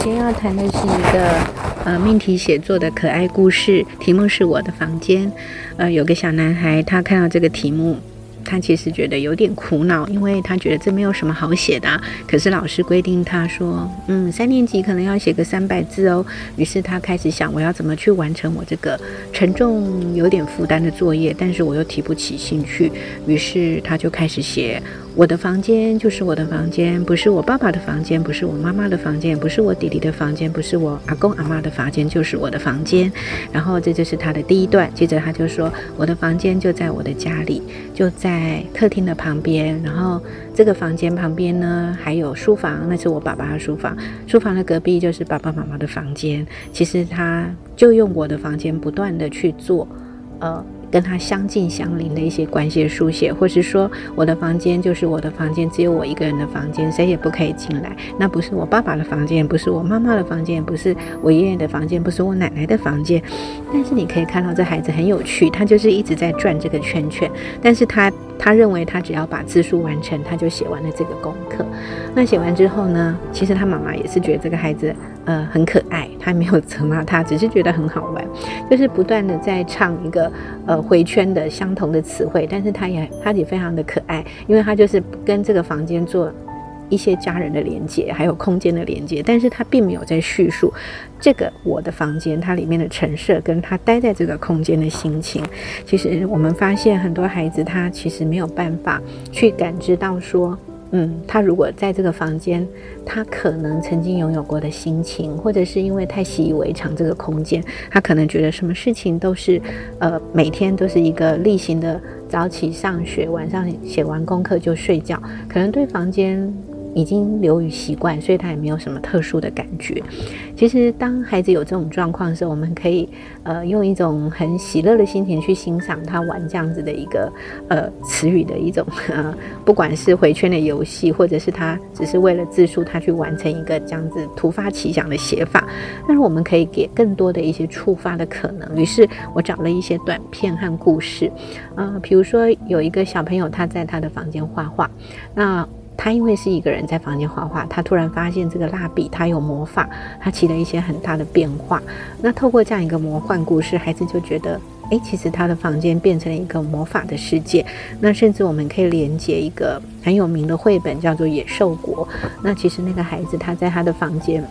今天要谈的是一个呃命题写作的可爱故事，题目是我的房间。呃，有个小男孩，他看到这个题目。他其实觉得有点苦恼，因为他觉得这没有什么好写的。可是老师规定他说，嗯，三年级可能要写个三百字哦。于是他开始想，我要怎么去完成我这个沉重、有点负担的作业？但是我又提不起兴趣。于是他就开始写：我的房间就是我的房间，不是我爸爸的房间，不是我妈妈的房间，不是我弟弟的房间，不是我阿公阿妈的房间，就是我的房间。然后这就是他的第一段。接着他就说，我的房间就在我的家里，就在。客厅的旁边，然后这个房间旁边呢还有书房，那是我爸爸的书房。书房的隔壁就是爸爸妈妈的房间。其实他就用我的房间不断的去做，呃。跟他相近相邻的一些关系的书写，或是说我的房间就是我的房间，只有我一个人的房间，谁也不可以进来。那不是我爸爸的房间，不是我妈妈的房间，不是我爷爷的房间，不是我奶奶的房间。但是你可以看到这孩子很有趣，他就是一直在转这个圈圈。但是他他认为他只要把字数完成，他就写完了这个功课。那写完之后呢，其实他妈妈也是觉得这个孩子呃很可爱，他没有责骂他，只是觉得很好玩，就是不断的在唱一个呃。回圈的相同的词汇，但是他也他也非常的可爱，因为他就是跟这个房间做一些家人的连接，还有空间的连接，但是他并没有在叙述这个我的房间它里面的陈设，跟他待在这个空间的心情。其实我们发现很多孩子他其实没有办法去感知到说。嗯，他如果在这个房间，他可能曾经拥有过的心情，或者是因为太习以为常这个空间，他可能觉得什么事情都是，呃，每天都是一个例行的早起上学，晚上写完功课就睡觉，可能对房间。已经流于习惯，所以他也没有什么特殊的感觉。其实，当孩子有这种状况的时候，我们可以呃用一种很喜乐的心情去欣赏他玩这样子的一个呃词语的一种 呃，不管是回圈的游戏，或者是他只是为了字数，他去完成一个这样子突发奇想的写法。但是我们可以给更多的一些触发的可能。于是我找了一些短片和故事，呃，比如说有一个小朋友他在他的房间画画，那。他因为是一个人在房间画画，他突然发现这个蜡笔它有魔法，它起了一些很大的变化。那透过这样一个魔幻故事，孩子就觉得，诶，其实他的房间变成了一个魔法的世界。那甚至我们可以连接一个很有名的绘本，叫做《野兽国》。那其实那个孩子他在他的房间。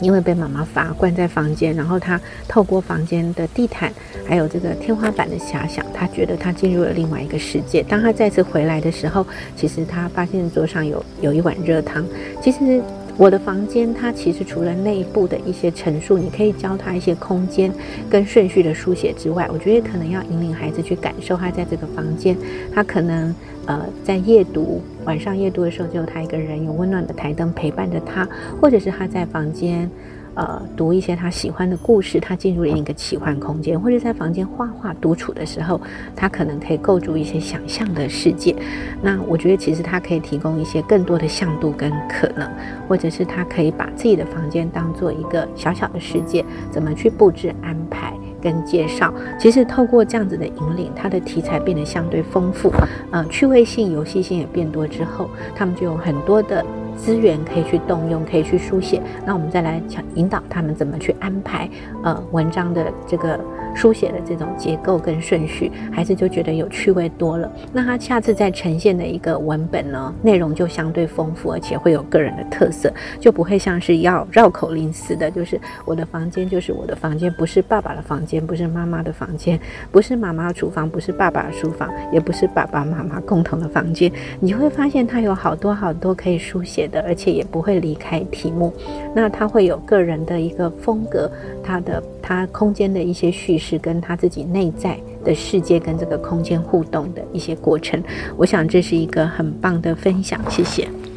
因为被妈妈罚关在房间，然后他透过房间的地毯，还有这个天花板的遐想，他觉得他进入了另外一个世界。当他再次回来的时候，其实他发现桌上有有一碗热汤。其实。我的房间，它其实除了内部的一些陈述，你可以教他一些空间跟顺序的书写之外，我觉得可能要引领孩子去感受他在这个房间，他可能呃在夜读，晚上夜读的时候只有他一个人，有温暖的台灯陪伴着他，或者是他在房间。呃，读一些他喜欢的故事，他进入了一个奇幻空间，或者在房间画画独处的时候，他可能可以构筑一些想象的世界。那我觉得其实他可以提供一些更多的向度跟可能，或者是他可以把自己的房间当做一个小小的世界，怎么去布置安排跟介绍。其实透过这样子的引领，他的题材变得相对丰富，呃，趣味性、游戏性也变多之后，他们就有很多的。资源可以去动用，可以去书写。那我们再来想引导他们怎么去安排呃文章的这个书写的这种结构跟顺序，孩子就觉得有趣味多了。那他下次再呈现的一个文本呢，内容就相对丰富，而且会有个人的特色，就不会像是要绕口令似的，就是我的房间就是我的房间，不是爸爸的房间，不是妈妈的房间，不是妈妈厨房，不是爸爸的书房，也不是爸爸妈妈共同的房间。你会发现他有好多好多可以书写。的，而且也不会离开题目，那他会有个人的一个风格，他的他空间的一些叙是，跟他自己内在的世界跟这个空间互动的一些过程，我想这是一个很棒的分享，谢谢。